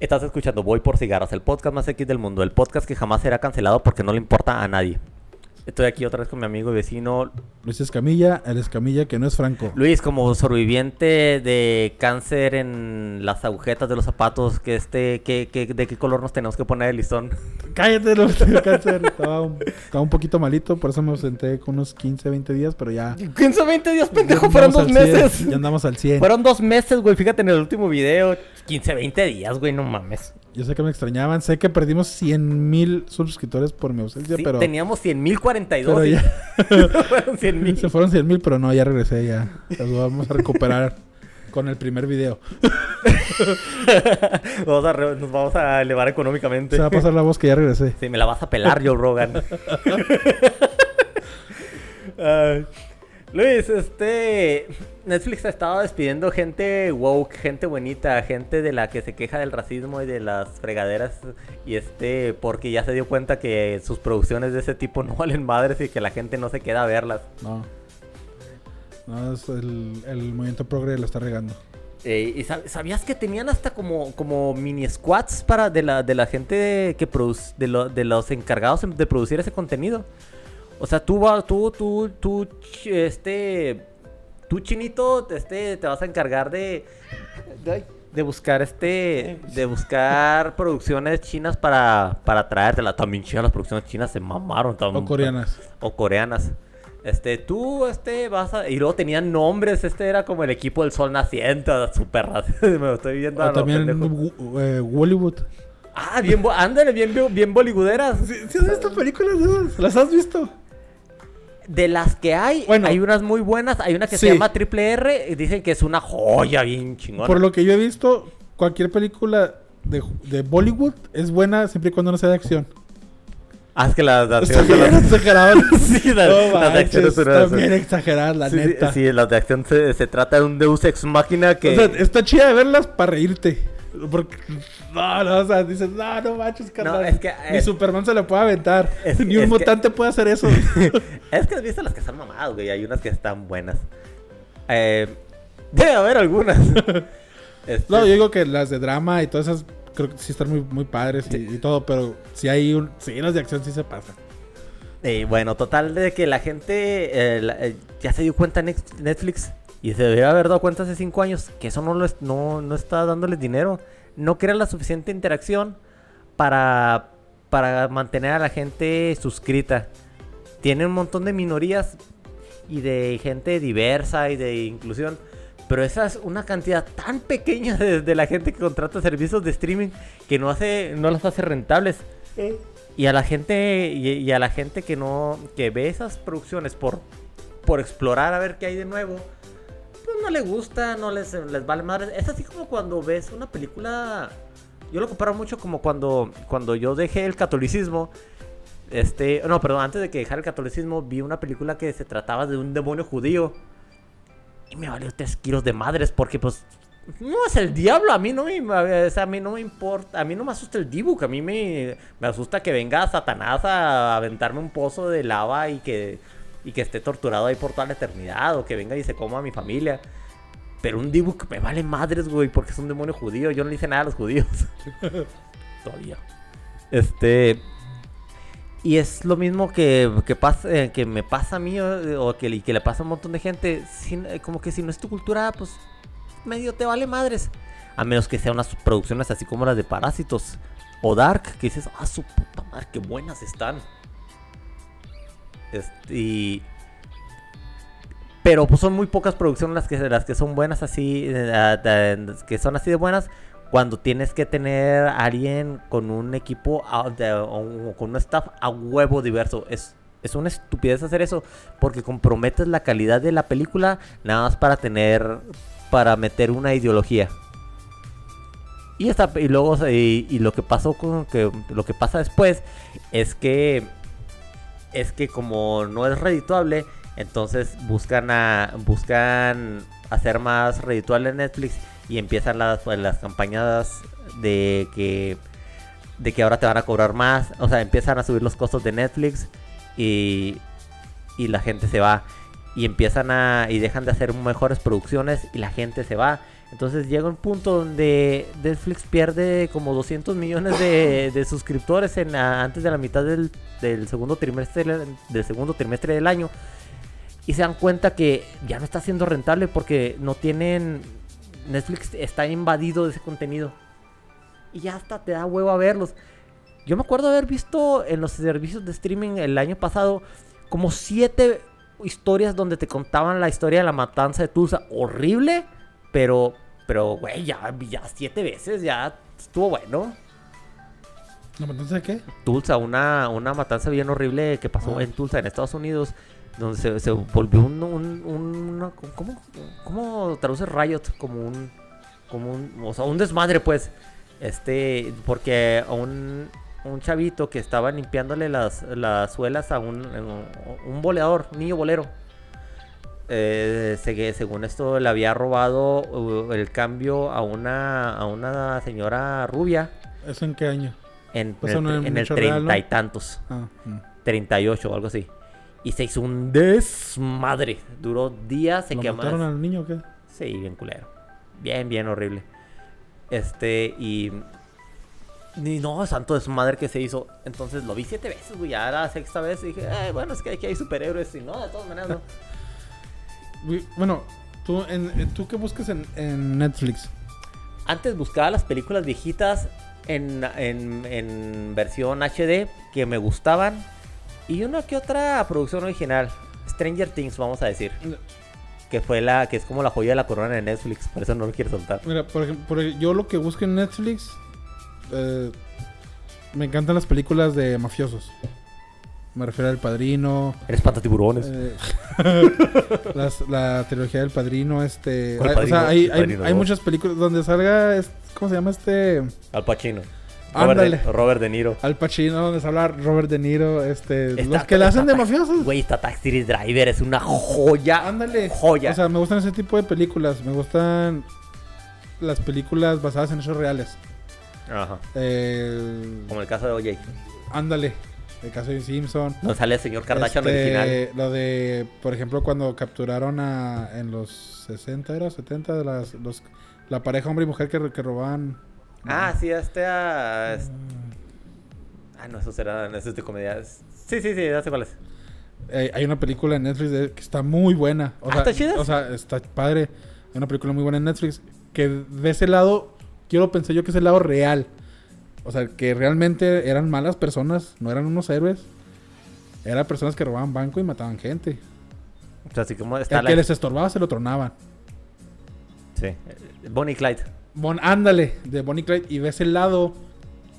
Estás escuchando Voy por Cigarros, el podcast más X del mundo, el podcast que jamás será cancelado porque no le importa a nadie. Estoy aquí otra vez con mi amigo y vecino Luis Escamilla, el Escamilla que no es Franco. Luis, como sobreviviente de cáncer en las agujetas de los zapatos, que este, que, que- ¿de qué color nos tenemos que poner el listón? Cállate, no tengo cáncer. Estaba un, estaba un poquito malito, por eso me ausenté con unos 15, 20 días, pero ya. 15 20 días, pendejo, fueron dos andamos al 100, meses. Ya andamos al 100. Fueron dos meses, güey, fíjate en el último video. 15, 20 días, güey, no mames. Yo sé que me extrañaban, sé que perdimos 100 mil suscriptores por mi ausencia, Sí, pero, teníamos 100.042 pero y ya fueron 100.000. se fueron 100 mil, pero no, ya regresé, ya. Los vamos a recuperar con el primer video. Vamos a re- nos vamos a elevar económicamente. Se va a pasar la voz que ya regresé. Sí, me la vas a pelar, Joe Rogan. Luis, este. Netflix ha estado despidiendo gente woke, gente bonita, gente de la que se queja del racismo y de las fregaderas. Y este, porque ya se dio cuenta que sus producciones de ese tipo no valen madres y que la gente no se queda a verlas. No. No, es el, el movimiento progre lo está regando. Eh, ¿Y sab- sabías que tenían hasta como, como mini squads para de la, de la gente que produce, de, lo- de los encargados de producir ese contenido? O sea, tú, tú, tú, tú, este, tú chinito, este, te vas a encargar de, de, de buscar este, de buscar producciones chinas para, para traértela. También chidas las producciones chinas se mamaron. O tam- coreanas. o coreanas. Este, tú, este, vas a... Y luego tenían nombres, este era como el equipo del sol naciente, super me lo estoy viendo a O también eh, Hollywood. Ah, bien, ándale, bien, bien, bien. ¿Sí, sí has visto películas de esas? ¿Las has visto? De las que hay, Bueno. hay unas muy buenas, hay una que Sí. se llama Triple R, y dicen que es una joya bien chingona. Por lo que yo he visto, cualquier película de, de Bollywood es buena siempre y cuando no sea de acción. Ah, es que las de acción bien son las- exagerado. Sí, las, No las de acción manches, son unas- Está bien exageradas, la Sí, sí, neta. sí, las de acción se, se trata de un Deus Ex Máquina que... O sea, está chida de verlas para reírte. Porque, no, no, o sea, dices, no, no manches, carnal. es que, Ni eh, Superman se lo puede aventar. es- Ni un que- mutante puede hacer eso. es que has visto las que están mamadas, güey. Hay unas que están buenas. Eh, debe haber algunas. Este, no, yo digo que las de drama y todas esas, creo que sí están muy, muy padres y, y todo, pero si hay un, sí, las de acción sí se pasan. eh, bueno, total de que la gente eh, la- eh, ya se dio cuenta Netflix y se debería haber dado cuenta hace cinco años que eso no, lo es- no, no está dándoles dinero. No crea la suficiente interacción para, para mantener a la gente suscrita. Tiene un montón de minorías y de gente diversa y de inclusión. Pero esa es una cantidad tan pequeña de, de la gente que contrata servicios de streaming que no hace, no las hace rentables. Y a la gente, y, y a la gente que no, que ve esas producciones por, por explorar a ver qué hay de nuevo, pues no le gusta, no les, les vale madre. Es así como cuando ves una película. Yo lo comparo mucho como cuando, cuando yo dejé el catolicismo. Este, no, perdón, antes de que dejara el catolicismo, vi una película que se trataba de un demonio judío. Y me valió tres kilos de madres porque, pues, no es el diablo. A mí no me, o sea, a mí no me importa. A mí no me asusta el dibujo. A mí me, me asusta que venga Satanás a aventarme un pozo de lava y que, y que esté torturado ahí por toda la eternidad. O que venga y se coma a mi familia. Pero un dibujo me vale madres, güey, porque es un demonio judío. Yo no le hice nada a los judíos. Todavía. Este. Y es lo mismo que, que, pasa, eh, que me pasa a mí o, o que, que le pasa a un montón de gente. Eh, como que si no es tu cultura, pues medio te vale madres. A menos que sean unas producciones así como las de Parásitos o Dark, que dices, ah, su puta madre, qué buenas están. Este, y- Pero pues son muy pocas producciones las que, las que son buenas así, que son así de buenas. Cuando tienes que tener a alguien con un equipo o con un staff a huevo diverso. Es, es una estupidez hacer eso porque comprometes la calidad de la película nada más para tener, para meter una ideología. Y, esta, y luego y lo que pasó con que lo que pasa después es que es que como no es redituable, entonces buscan a buscan hacer más redituable Netflix y empiezan las, pues, las campañas de que de que ahora te van a cobrar más, o sea, empiezan a subir los costos de Netflix y y la gente se va y empiezan a y dejan de hacer mejores producciones y la gente se va. Entonces llega un punto donde Netflix pierde como 200 millones de, de suscriptores en antes de la mitad del, del segundo trimestre del segundo trimestre del año y se dan cuenta que ya no está siendo rentable porque no tienen Netflix está invadido de ese contenido y ya hasta te da huevo a verlos. Yo me acuerdo haber visto en los servicios de streaming el año pasado como siete historias donde te contaban la historia de la matanza de Tulsa. Horrible, pero, pero, güey, ya, ya siete veces, ya estuvo bueno. ¿La matanza de qué? Tulsa, una, una matanza bien horrible que pasó Ah. en Tulsa, en Estados Unidos, donde se, se volvió un, un, ¿cómo, ¿Cómo traduce Riot? Como un, como un, o sea, un desmadre, pues. Este, porque un, un chavito que estaba limpiándole las, las suelas a un, un boleador, un niño bolero. Eh, se- según esto le había robado uh, el cambio a una, a una señora rubia ¿Eso en qué año? en, Pues en el, en treinta y tantos. Ah, mm. 38 o algo así. Y se hizo un desmadre. Duró días, se ¿Lo quemó. mataron al niño o qué? Sí, bien culero. Bien, bien horrible. Este, y. Ni no, santo desmadre que se hizo. Entonces lo vi siete veces, güey. Ya era la sexta vez. Y dije, "Eh, bueno, es que aquí hay superhéroes. Y no, de todas maneras, no. Bueno, ¿tú, en, ¿tú qué buscas en, en Netflix? Antes buscaba las películas viejitas en, en, en versión HD que me gustaban. Y una que otra producción original. Stranger Things, vamos a decir. Que fue la que es como la joya de la corona de Netflix. Por eso no lo quiero soltar. Mira, por ejemplo, yo lo que busco en Netflix, eh, me encantan las películas de mafiosos. Me refiero al Padrino, Eres patatiburones. eh, las- la trilogía del Padrino, este... ¿Cuál hay- Padrino? o sea, hay, hay- hay muchas películas donde salga, ¿cómo se llama este? Al Pacino. Robert Ándale. de, Robert De Niro. Al Pacino, donde se habla Robert De Niro, este... Está- los que le hacen de mafiosos. Güey, está Taxi Driver. Es una joya. Ándale. Joya. O sea, me gustan ese tipo de películas. Me gustan las películas basadas en hechos reales. Ajá. Eh, Como el caso de OJ. ándale. El caso de Simpson. No sale el señor Kardashian Este, original. Lo de, por ejemplo, cuando capturaron a, en los 60, ¿era? 70, de las, los, la pareja hombre y mujer que, que robaban. Ah, sí, este. ah, es- Ah, no, eso será. Eso es de comedia. Sí, sí, sí, ya sé cuál es. Eh, hay una película en Netflix de- que está muy buena. O Ah, sea, ¿está chida? O sea, está padre. Hay una película muy buena en Netflix que de ese lado, quiero pensar yo que es el lado real. O sea, que realmente eran malas personas, no eran unos héroes. Eran personas que robaban banco y mataban gente. O sea, así como está El la. que les estorbaba se lo tronaban. Sí. Bonnie Clyde. Bon, ándale, de Bonnie Clyde. Y ves el lado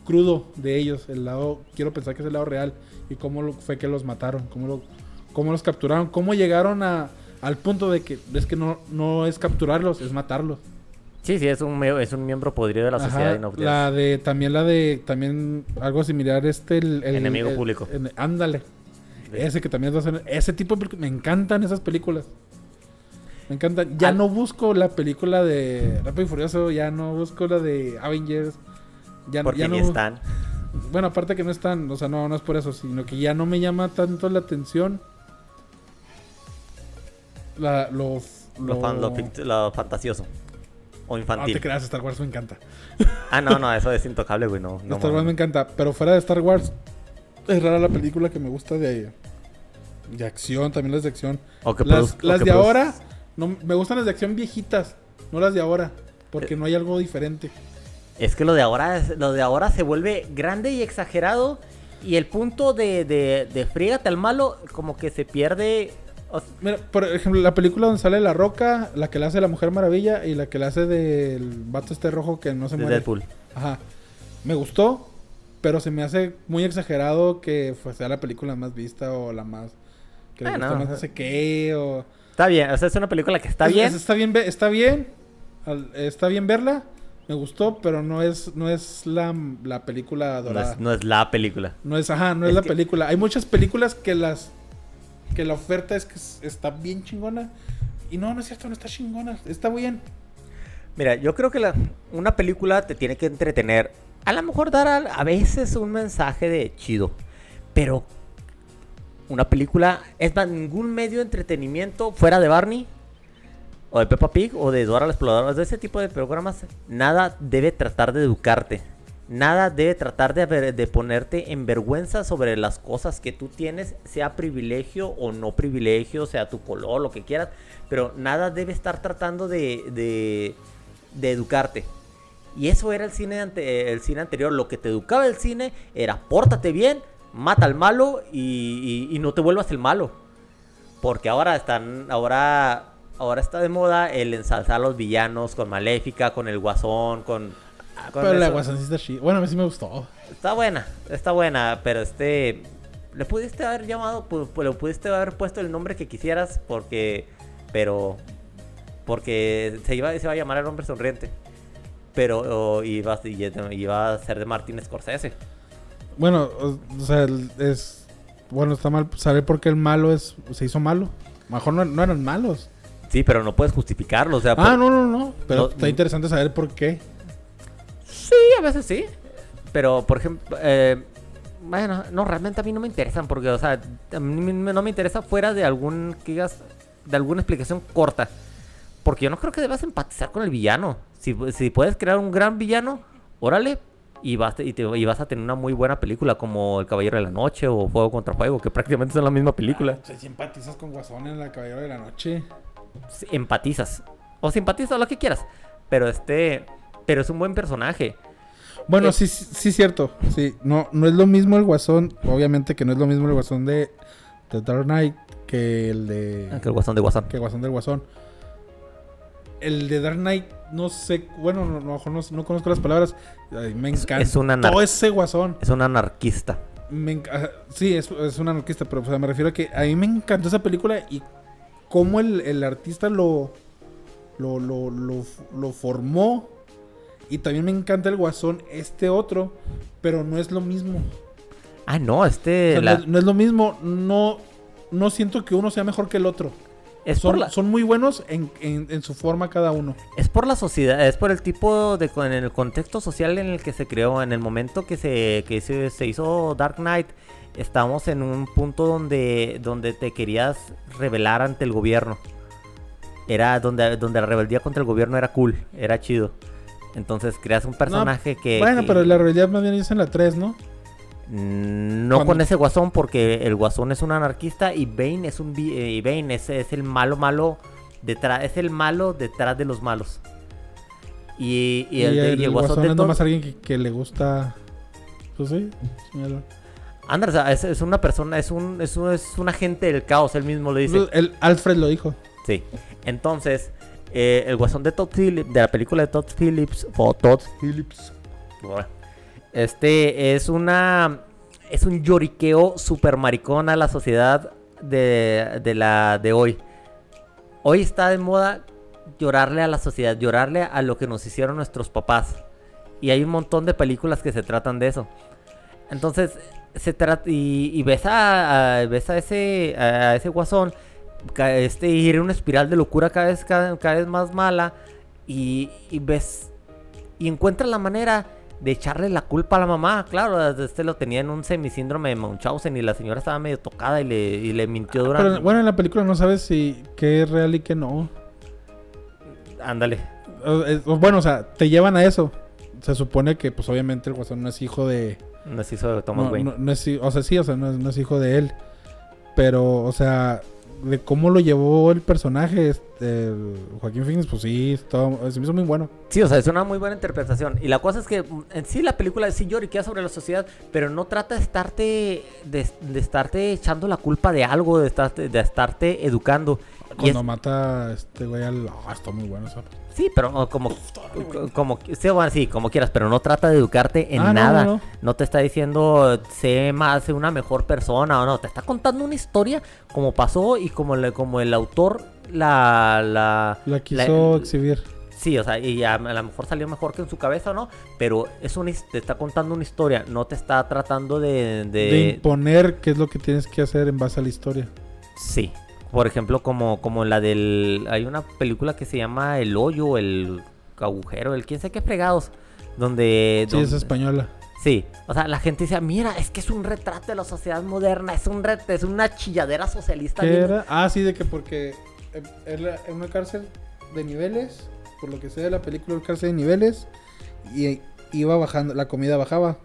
crudo de ellos. El lado, quiero pensar que es el lado real. Y cómo lo- fue que los mataron. Cómo, lo- cómo los capturaron. Cómo llegaron a, al punto de que es que no, no es capturarlos, es matarlos. Sí, sí, es un, es un miembro podrido de la Ajá, sociedad no la de, también la de, también algo similar, este, el... el- Enemigo el- público. el- ándale. Ese que también es bastante- Ese tipo de películas, me encantan esas películas. Me encantan. Ya Al- no busco la película de Rápido y Furioso, ya no busco la de Avengers. Ya, Porque ya ni no, están. Bueno, aparte que no están, o sea, no, no es por eso, sino que ya no me llama tanto la atención. La, lo, Lo, fan- lo lo fantasioso. O No infantil. te creas, Star Wars me encanta. Ah, no, no, eso es intocable, güey. No, no, Star Wars me encanta, pero fuera de Star Wars, es rara la película que me gusta de, de acción, también las de acción. O que Las, las de ahora, no, me gustan las de acción viejitas, no las de ahora, porque Eh. no hay algo diferente. Es que lo de ahora es- lo de ahora se vuelve grande y exagerado. Y el punto de, de, de friégate al malo, como que se pierde. Mira, por ejemplo, la película donde sale La Roca, la que la hace la Mujer Maravilla y la que la hace del vato este rojo que no se de muere. Deadpool. Ajá. Me gustó, pero se me hace muy exagerado que pues, sea la película más vista o la más... Que le Ah, gusta no. más no sé qué o... Está bien, o sea, es una película que está Es- bien. es- está bien, está bien. Está bien verla. Me gustó, pero no es, no es la, la película no, dorada. es, no es la película. No es, ajá, no es, Es la que- película. Hay muchas películas que las que la oferta es que es- está bien chingona y no, no es cierto, no está chingona, está bien. Mira, yo creo que la, una película te tiene que entretener. A lo mejor dar a, a veces un mensaje de chido. Pero una película, es más, ningún medio de entretenimiento fuera de Barney, o de Peppa Pig, o de Dora la Exploradora, de ese tipo de programas, nada debe tratar de educarte. Nada debe tratar de, de ponerte en vergüenza sobre las cosas que tú tienes, sea privilegio o no privilegio, sea tu color, lo que quieras, pero nada debe estar tratando de, de, de educarte. Y eso era el cine, el cine anterior. Lo que te educaba el cine era pórtate bien, mata al malo y, y- y no te vuelvas el malo. Porque ahora están, ahora, ahora está de moda el ensalzar a los villanos con Maléfica, con el Guasón, con... con Pero la eso. guasoncita chida. Bueno, a mí sí me gustó. Está buena, está buena, pero este... Le pudiste haber llamado, le pudiste haber puesto el nombre que quisieras porque... Pero... Porque se iba, se iba a llamar El Hombre Sonriente. Pero iba, iba a ser de Martin Scorsese. Bueno, o, sea, es. Bueno, está mal saber por qué el malo es se hizo malo. Mejor no, no eran malos. Sí, pero no puedes justificarlo, o sea... Ah, por- no, no, no. Pero No, está interesante saber por qué. Sí, a veces sí. Pero, por ejemplo, eh, bueno, no, realmente a mí no me interesan porque, o sea, a mí no me interesa fuera de algún, que digas, de alguna explicación corta. Porque yo no creo que debas empatizar con el villano. Si, si puedes crear un gran villano, órale, y vas, y, te- y vas a tener una muy buena película como El Caballero de la Noche o Fuego contra Fuego, que prácticamente son la misma película. O sea, si empatizas con Guasón en la Caballero de la Noche. Empatizas. O simpatizas, lo que quieras. Pero este, pero es un buen personaje. Bueno, Eh. sí, sí, cierto. Sí, no, no es lo mismo el Guasón. Obviamente que no es lo mismo el Guasón de, de Dark Knight que el de. Que el Guasón de Guasón. que Guasón del Guasón. El de Dark Knight, no sé, bueno, no, no, no, no conozco las palabras. Ay, me Es- encanta. es un anar- Todo ese Guasón. Es un anarquista. Me ajá, sí, es, es un anarquista, pero o sea, me refiero a que a mí me encantó esa película y cómo el, el artista lo, lo, lo, lo, lo formó. Y también me encanta el Guasón, este otro, pero no es lo mismo. Ah, no, O este. sea, la- no, es, no es lo mismo, no, no siento que uno sea mejor que el otro. es, Son, la, son muy buenos en, en- en su forma cada uno. es por la sociedad, es por el tipo de. En el contexto social en el que se creó. En el momento que se, que se, se hizo Dark Knight, estamos en un punto donde, donde te querías rebelar ante el gobierno. Era donde, donde la rebeldía contra el gobierno era cool, era chido. Entonces creas un personaje que. bueno, que- pero la realidad más bien es en la 3, ¿no? Mm, No con ese guasón, porque el guasón es un anarquista y Bane es un eh, y Bane es, es el malo malo detrás, es el malo detrás de los malos. Y, y el, y el guasón, de es nomás alguien que, que le gusta. Pues sí, o sea, es, es una persona, es un, es un, es un agente del caos, él mismo lo dice. El Alfred lo dijo. Sí. Entonces, eh, el guasón de Todd Phillips, de la película de Todd Phillips, o Todd Phillips, este es una, es un lloriqueo super maricón a la sociedad de, de la de hoy. Hoy está de moda llorarle a la sociedad, llorarle a lo que nos hicieron nuestros papás. Y hay un montón de películas que se tratan de eso. Entonces, se trata y, y ves a, a- ves a ese a ese guasón este ir en una espiral de locura cada vez cada, cada vez más mala y, y ves y encuentra la manera de echarle la culpa a la mamá, claro, este lo tenía en un semisíndrome de Munchausen y la señora estaba medio tocada y le, y le mintió durante Pero bueno, en la película no sabes si qué es real y qué no. ándale. Es- o bueno, o sea, te llevan a eso. Se supone que, pues obviamente, el guasón no es hijo de. No se hizo Thomas no, Wayne. no- no es, o sea, sí, o sea, no es, no es hijo de él. Pero, o sea, de cómo lo llevó el personaje, este, el Joaquín Phoenix, pues sí, está- se me hizo muy bueno. Sí, o sea, es una muy buena interpretación. Y la cosa es que mm, en sí la película sí lloriquea sobre la sociedad, pero no trata de estarte de, de estarte echando la culpa de algo, de estarte, de estarte educando. Y Cuando es- mata este güey al. Ah, está muy bueno esa. Sí, pero oh, como, como, sí, como quieras, pero no trata de educarte en Ah, nada. no, No, no. te está diciendo sé más, sé una mejor persona o no. Te está contando una historia como pasó y como, le, como el autor la... la La quiso la- exhibir. Sí, o sea, y a, a lo mejor salió mejor que en su cabeza o no, pero es his- te está contando una historia, no te está tratando de... de- De imponer qué es lo que tienes que hacer en base a la historia. sí, por ejemplo, como, como la del... Hay una película que se llama El Hoyo, el agujero, el quién sé qué fregados, donde... Sí, es española. Sí, o sea, la gente decía, mira, es que es un retrato de la sociedad moderna, es un ret- es una chilladera socialista. ¿Qué bien- era? Ah, sí, de que porque eh, era una cárcel de niveles, por lo que sé de la película, una cárcel de niveles, y iba bajando, la comida bajaba.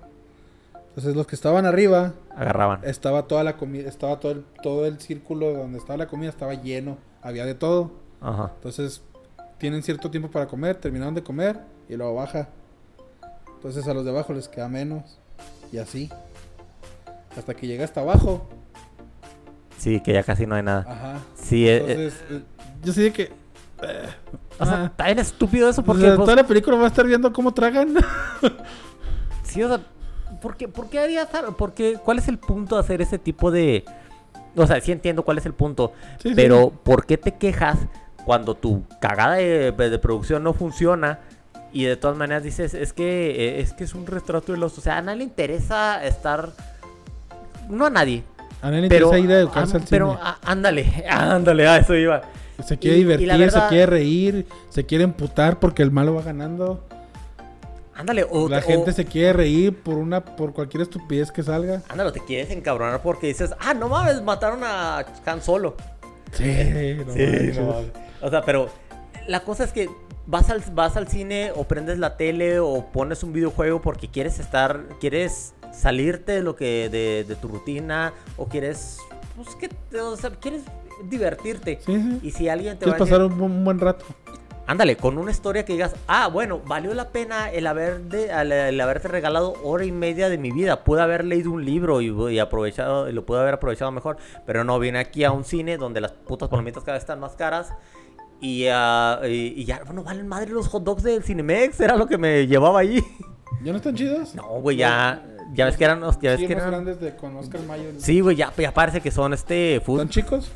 Entonces los que estaban arriba, Agarraban. estaba toda la comida, estaba todo el, todo el círculo donde estaba la comida, estaba lleno, había de todo. Ajá. Entonces tienen cierto tiempo para comer, terminaron de comer y luego baja. Entonces a los de abajo les queda menos. Y así. Hasta que llega hasta abajo. Sí, que ya casi no hay nada. Ajá. Sí, eh, eh, Entonces, eh, yo sí de que. eh, o sea, ah. está bien estúpido eso o porque... sea, pues, toda la película va a estar viendo cómo tragan. Sí, o sea, ¿por qué, por qué harías algo? ¿Por qué? ¿Cuál es el punto de hacer ese tipo de...? O sea, sí entiendo cuál es el punto, Sí, sí. pero ¿por qué te quejas cuando tu cagada de, de producción no funciona y de todas maneras dices, es que eh, es que es un retrato de los... O sea, a nadie le interesa estar... No a nadie, A nadie le interesa ir a educarse ah, al pero cine. ah, ándale, ándale, a eso iba. Se quiere y- divertir, verdad- se quiere reír, se quiere emputar porque el malo va ganando. Ándale, o... La gente se quiere reír por una por cualquier estupidez que salga. Ándale, te quieres encabronar porque dices, ah, no mames, mataron a Han Solo. Sí, no Sí, no mames. O sea, pero la cosa es que vas al, vas al cine o prendes la tele o pones un videojuego porque quieres estar, quieres salirte de lo que, de, de tu rutina o quieres, pues que, o sea, quieres divertirte. Sí, sí. Y si alguien te Quieres va a decir, pasar un, bu- un buen rato. Ándale, con una historia que digas, ah, bueno, valió la pena el, haber de, el, el haberte regalado hora y media de mi vida. Pude haber leído un libro y, y aprovechado, y lo pude haber aprovechado mejor. Pero no, vine aquí a un cine donde las putas palomitas cada vez están más caras. Y, ah, y, y ya, bueno, valen madre los hot dogs del Cinemex, era lo que me llevaba ahí. ¿Ya no están chidos? No, güey, ya, ya ves que eran, ya ves Sí, que eran. grandes de con Oscar Mayer. Sí, güey, ya, ya parece que son este food. ¿Están chicos?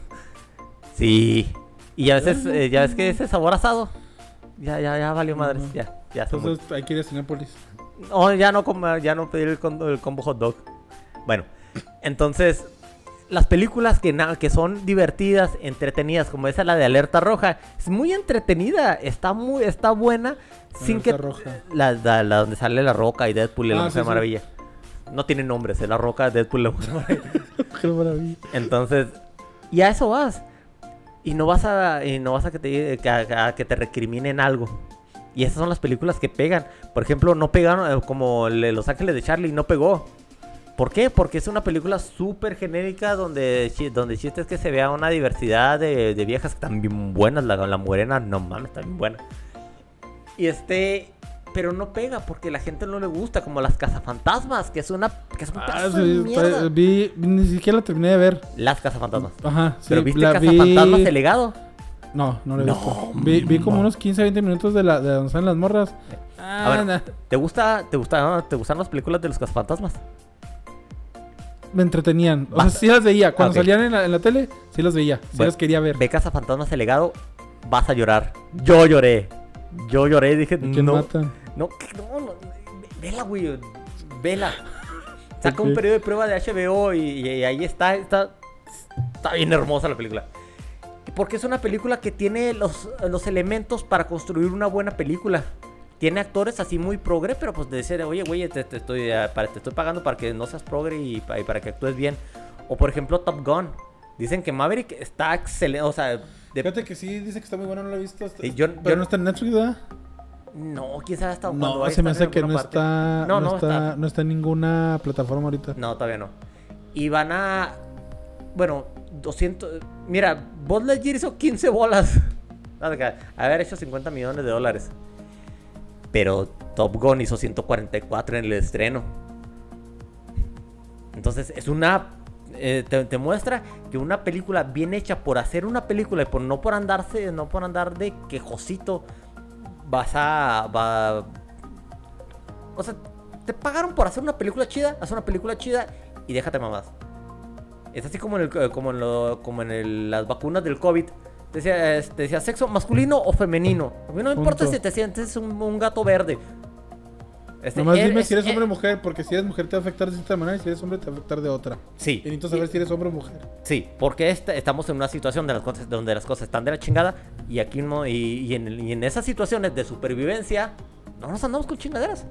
Sí. Y ya ves, eh, ya ves que ese sabor asado. Ya, ya, ya valió madres, Ujú. ya, ya. muy- Entonces hay que ir a Cinépolis. No, ya no, ya no pedir el, con- el combo hot dog. Bueno, entonces, las películas que, que son divertidas, entretenidas, como esa la de Alerta Roja, es muy entretenida, está muy, está buena, sin que... Alerta Roja. La, la- la donde sale La Roca y Deadpool y la Ah, Mujer sí, sí. Maravilla. No tiene nombres, es La Roca, Deadpool y la Mujer maravilla. Entonces, y a eso vas. Y no vas a, y no vas a que te, que, te recriminen algo. Y esas son las películas que pegan. Por ejemplo, no pegaron eh, como Los Ángeles de Charlie, no pegó. ¿Por qué? Porque es una película súper genérica donde, donde chiste es que se vea una diversidad de, de viejas que están bien buenas. La, la morena, no mames, está bien buena. Y este... Pero no pega porque la gente no le gusta, como las cazafantasmas, que es una que es un Ah, de mierda. vi, ni siquiera la terminé de ver. Las cazafantasmas. Ajá, sí. ¿Pero viste la Cazafantasmas vi- el legado? No, no la he No, visto. Vi, vi como no. unos 15, 20 minutos de, la, de donde están las morras. A ver, Ah, nah. ¿te gusta, te gusta, te gustan las películas de los cazafantasmas? Me entretenían. O sea, sí las veía. Cuando Ok. salían en la, en la tele, sí las veía. Sí Bueno, las quería ver. Ve cazafantasmas el legado, vas a llorar. Yo lloré. Yo lloré dije, ¿A ¿Quién no, matan? no, que- no, no, ve- vela, güey, vela. Saca un periodo de prueba de HBO y, y ahí está, está, está bien hermosa la película. Porque es una película que tiene los, los elementos para construir una buena película. Tiene actores así muy progre, pero pues de decir, oye, güey, te, te estoy, eh, para- te estoy pagando para que no seas progre y, y para que actúes bien. O por ejemplo, Top Gun. Dicen que Maverick está excelente, o sea, de- Fíjate que sí, dice que está muy bueno, no la he visto. Yo- pero yo- no está en Netflix, ¿verdad? no, quién sabe hasta cuándo No, se me hace que no parte. está, No, no, no está, no está en ninguna plataforma ahorita. No, todavía no. Y van a. Bueno, 200. Mira, Buzz Lightyear hizo 15 bolas. Haber hecho 50 millones de dólares. Pero Top Gun hizo 144 en el estreno. Entonces, es una. eh, te, te muestra que una película bien hecha por hacer una película y por no por andarse, no por andar de quejosito, vas a. Va, o sea, te pagaron por hacer una película chida, haz una película chida y déjate mamás. Es así como en, el, como en, lo- como en el- las vacunas del COVID. Te decía, eh, te decía sexo masculino o femenino. A mí no me importa si te sientes un, un gato verde. Este, Nomás dime es- si eres er- hombre o mujer, porque si eres mujer te va a afectar de cierta manera y si eres hombre te va a afectar de otra. Sí. Y necesito saber si eres hombre o mujer. Sí, porque este- estamos en una situación de las cosas, donde las cosas están de la chingada y aquí no, y, y en, y esas situaciones de supervivencia no nos andamos con chingaderas.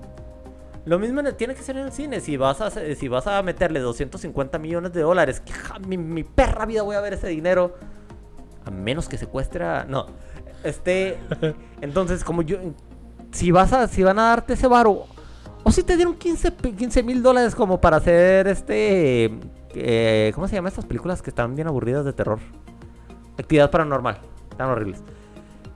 Lo mismo tiene que ser en el cine. Si vas a, si vas a meterle 250 millones de dólares, que ja, mi, mi perra vida voy a ver ese dinero. A menos que secuestra. No. Este. entonces, como yo. Si vas a. Si van a darte ese varo. O si te dieron 15 mil dólares como para hacer este. eh, ¿Cómo se llaman estas películas que están bien aburridas de terror? Actividad paranormal. Están horribles.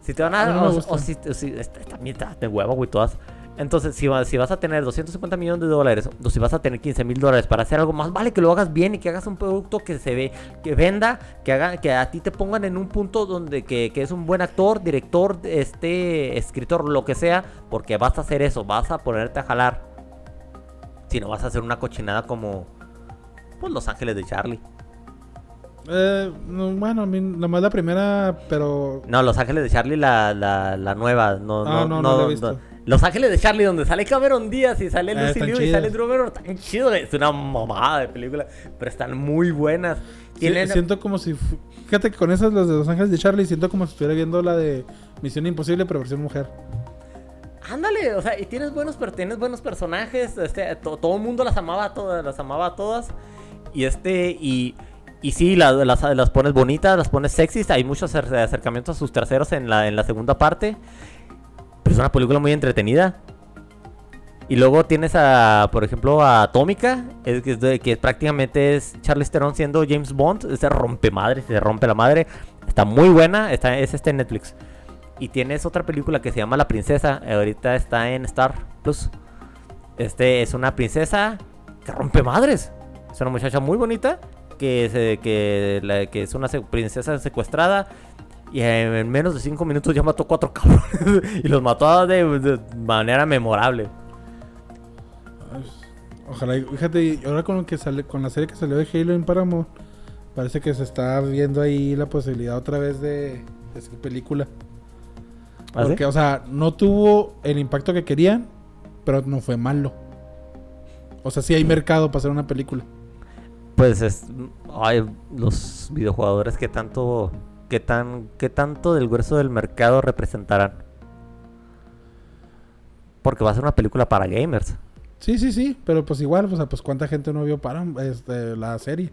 Si te van a dar. no o- si, o si- esta, esta mierda de huevo, güey, todas. Entonces, si, va- si vas a tener 250 millones de dólares, o si vas a tener 15 mil dólares para hacer algo más, vale que lo hagas bien y que hagas un producto que se ve, que venda, que haga, que a ti te pongan en un punto donde que, que es un buen actor, director, este, escritor, lo que sea, porque vas a hacer eso, vas a ponerte a jalar. Si no vas a hacer una cochinada como, pues, Los Ángeles de Charlie. Eh, no, bueno, a mí nomás la primera, pero... No, Los Ángeles de Charlie, la, la, la nueva. No, Ah, no, no la he visto. Los Ángeles de Charlie, donde sale Cameron Díaz y sale Eh, Lucy Liu y sale Drew Barrymore, están chidos. Es una mamada de película, pero están muy buenas. Sí, siento como si... Fíjate que con esas, las de Los Ángeles de Charlie, siento como si estuviera viendo la de Misión Imposible, pero versión mujer. Ándale, o sea, y tienes buenos, tienes buenos personajes. Este, to- todo el mundo las amaba a todas, las amaba a todas. Y este, y, y sí, la- las, las pones bonitas, las pones sexys. Hay muchos acer- acercamientos a sus terceros en la, en la segunda parte. Pero es una película muy entretenida. Y luego tienes a, por ejemplo, a Atómica, que, que prácticamente es Charles Theron siendo James Bond. Se rompe madre, se rompe la madre. Está muy buena, está, es este en Netflix. Y tienes otra película que se llama La Princesa. eh, Ahorita está en Star Plus. Este es una princesa que rompe madres. Es una muchacha muy bonita. Que, se- que, la- que es una princesa secuestrada. Y en menos de 5 minutos ya mató cuatro cabrones. y los mató de, de manera memorable. Ojalá, fíjate, ahora con lo que sale, con la serie que salió de Halo en Paramount, parece que se está viendo ahí la posibilidad otra vez de, de película. ¿Ah, sí? Porque, o sea, no tuvo el impacto que querían, pero no fue malo. O sea, sí hay mercado para hacer una película. Pues es. Ay, los videojugadores que tanto. Que tan, que tanto del grueso del mercado representarán. Porque va a ser una película para gamers. Sí, sí, sí, pero pues igual, o sea, pues cuánta gente no vio Param este, la serie.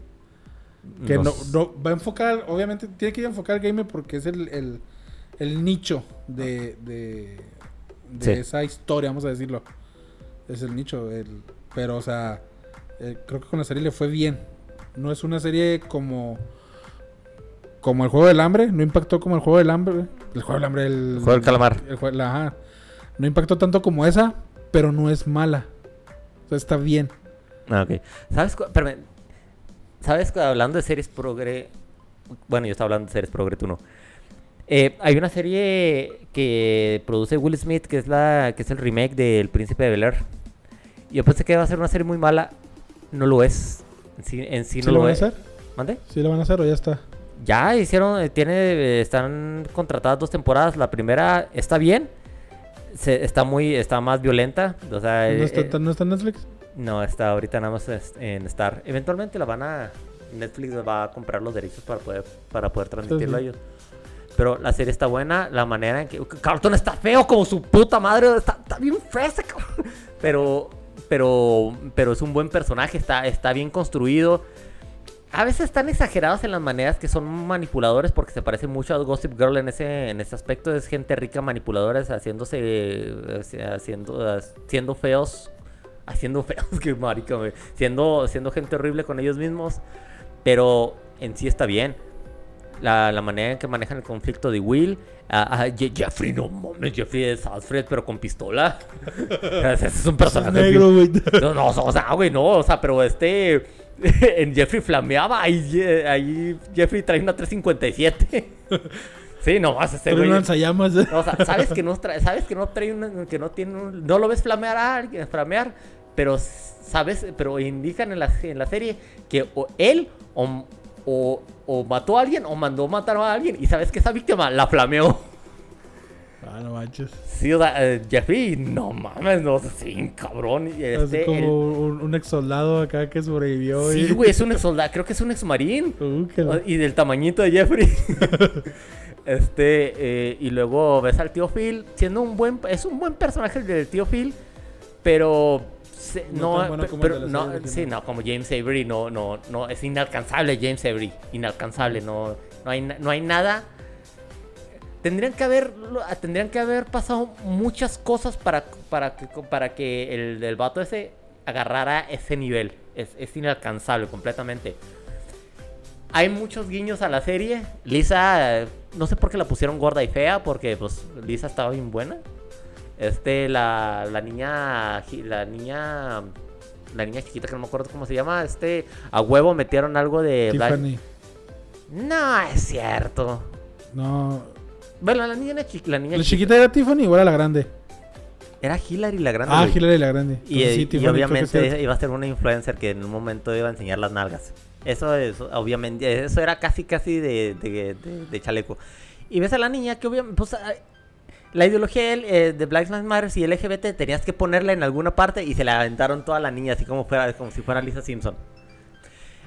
Que no, no- va a enfocar, obviamente tiene que ir a enfocar gamer porque es el, el, el nicho de, de, de Sí. esa historia, vamos a decirlo. Es el nicho, el, pero o sea, eh, creo que con la serie le fue bien. No es una serie como como el juego del hambre, no impactó como el juego del hambre, el juego del hambre, el, Juego del calamar. el la- ajá. no impactó tanto como esa, pero no es mala. O sea, está bien. Ah, ok. ¿Sabes? espérame. ¿Sabes? Hablando de series progre. Bueno, yo estaba hablando de series progre, tú no. Eh, hay una serie que produce Will Smith que es la que es el remake del Príncipe de Bel Air. Yo pensé que iba a ser una serie muy mala. No lo es. En sí, en sí ¿Sí no lo van a es. hacer? ¿Mande? ¿Sí lo van a hacer o ya está? Ya hicieron, eh, tiene, eh, están contratadas dos temporadas. La primera está bien, se- está muy, está más violenta. O sea, ¿No eh, está, eh, ¿No está en Netflix? no, está ahorita nada más en Star. Eventualmente la van a, Netflix va a comprar los derechos para poder, para poder transmitirlo a ellos. Pero la serie está buena, la manera en que Carlton está feo como su puta madre, está, está bien cabrón. Pero, pero, pero es un buen personaje, está, está bien construido. A veces están exagerados en las maneras que son manipuladores porque se parece mucho a Gossip Girl en ese, en ese aspecto. Es gente rica manipuladores haciéndose, haciendo, siendo feos, haciendo feos, que marica, siendo, siendo gente horrible con ellos mismos. Pero en sí está bien. La, la manera en que manejan el conflicto de Will. A, a Je- Jeffrey, no mames, Jeffrey es Alfred, pero con pistola. Ese es un personaje. negro, güey. no, no, o sea, güey, no, o sea, pero este. En Jeffrey flameaba, ahí, ahí Jeffrey trae una 357. Sí, no más ese Pero güey. lanzallamas. No, o sea, sabes que no trae, sabes que no trae una, que no tiene un- no lo ves flamear a alguien, flamear, pero sabes, pero indican en la, en la serie que o él o, o, o mató a alguien o mandó matar a alguien y sabes que esa víctima la flameó. Ah, no manches. Sí, o sea, eh, Jeffrey, no mames, no, sí, cabrón. Así Este, como el- un, un ex soldado acá que sobrevivió. Sí, y- güey, es un ex soldado, creo que es un ex marín. Uh, la- Y del tamañito de Jeffrey. este, eh, y luego ves al tío Phil siendo un buen, es un buen personaje el del tío Phil, pero Sí, No bueno pero no, sí, no, como James Avery, no, no, no, es inalcanzable James Avery, inalcanzable, no, no hay, no hay nada. Tendrían que haber, tendrían que haber pasado muchas cosas para, para que, para que el, el vato ese agarrara ese nivel. Es, es inalcanzable completamente. Hay muchos guiños a la serie. Lisa, no sé por qué la pusieron gorda y fea, porque pues Lisa estaba bien buena. Este, la, la niña, la niña, la niña chiquita que no me acuerdo cómo se llama, este, a huevo metieron algo de Black- Tiffany. No es cierto. No. Bueno, la niña, era chi- la niña ¿La chiquita chiquita era Tiffany o era la grande? era Hillary la grande. Ah, güey. Hillary la grande. Y, sí, y obviamente iba a ser una influencer que en un momento iba a enseñar las nalgas. Eso es, obviamente, eso era casi, casi de, de, de- de chaleco. Y ves a la niña que obviamente, pues, la ideología eh, de Black Lives Matter y LGBT tenías que ponerla en alguna parte y se la aventaron toda la niña, así como, fuera, como si fuera Lisa Simpson.